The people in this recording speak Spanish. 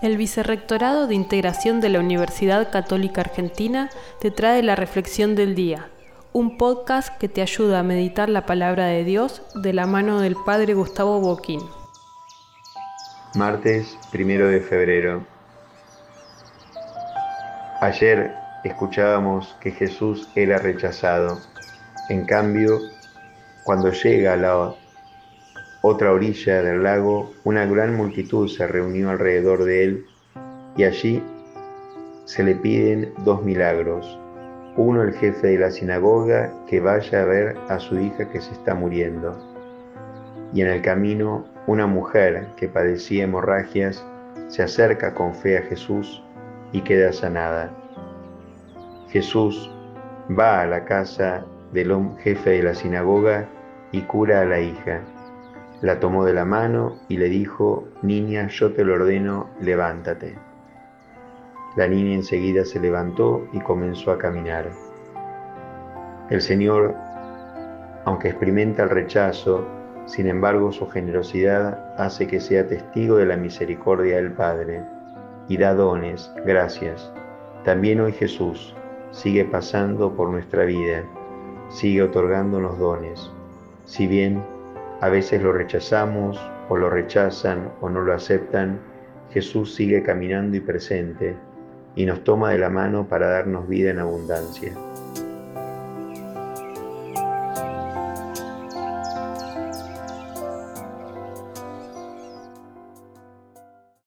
El Vicerrectorado de Integración de la Universidad Católica Argentina te trae la Reflexión del Día, un podcast que te ayuda a meditar la palabra de Dios de la mano del Padre Gustavo Boquín. Martes primero de febrero. Ayer escuchábamos que Jesús era rechazado. En cambio, cuando llega la otra orilla del lago, una gran multitud se reunió alrededor de él y allí se le piden dos milagros. Uno, el jefe de la sinagoga, que vaya a ver a su hija que se está muriendo. Y en el camino, una mujer que padecía hemorragias se acerca con fe a Jesús y queda sanada. Jesús va a la casa del jefe de la sinagoga y cura a la hija. La tomó de la mano y le dijo, Niña, yo te lo ordeno, levántate. La niña enseguida se levantó y comenzó a caminar. El Señor, aunque experimenta el rechazo, sin embargo su generosidad hace que sea testigo de la misericordia del Padre y da dones, gracias. También hoy Jesús sigue pasando por nuestra vida, sigue otorgándonos dones. Si bien a veces lo rechazamos o lo rechazan o no lo aceptan. Jesús sigue caminando y presente y nos toma de la mano para darnos vida en abundancia.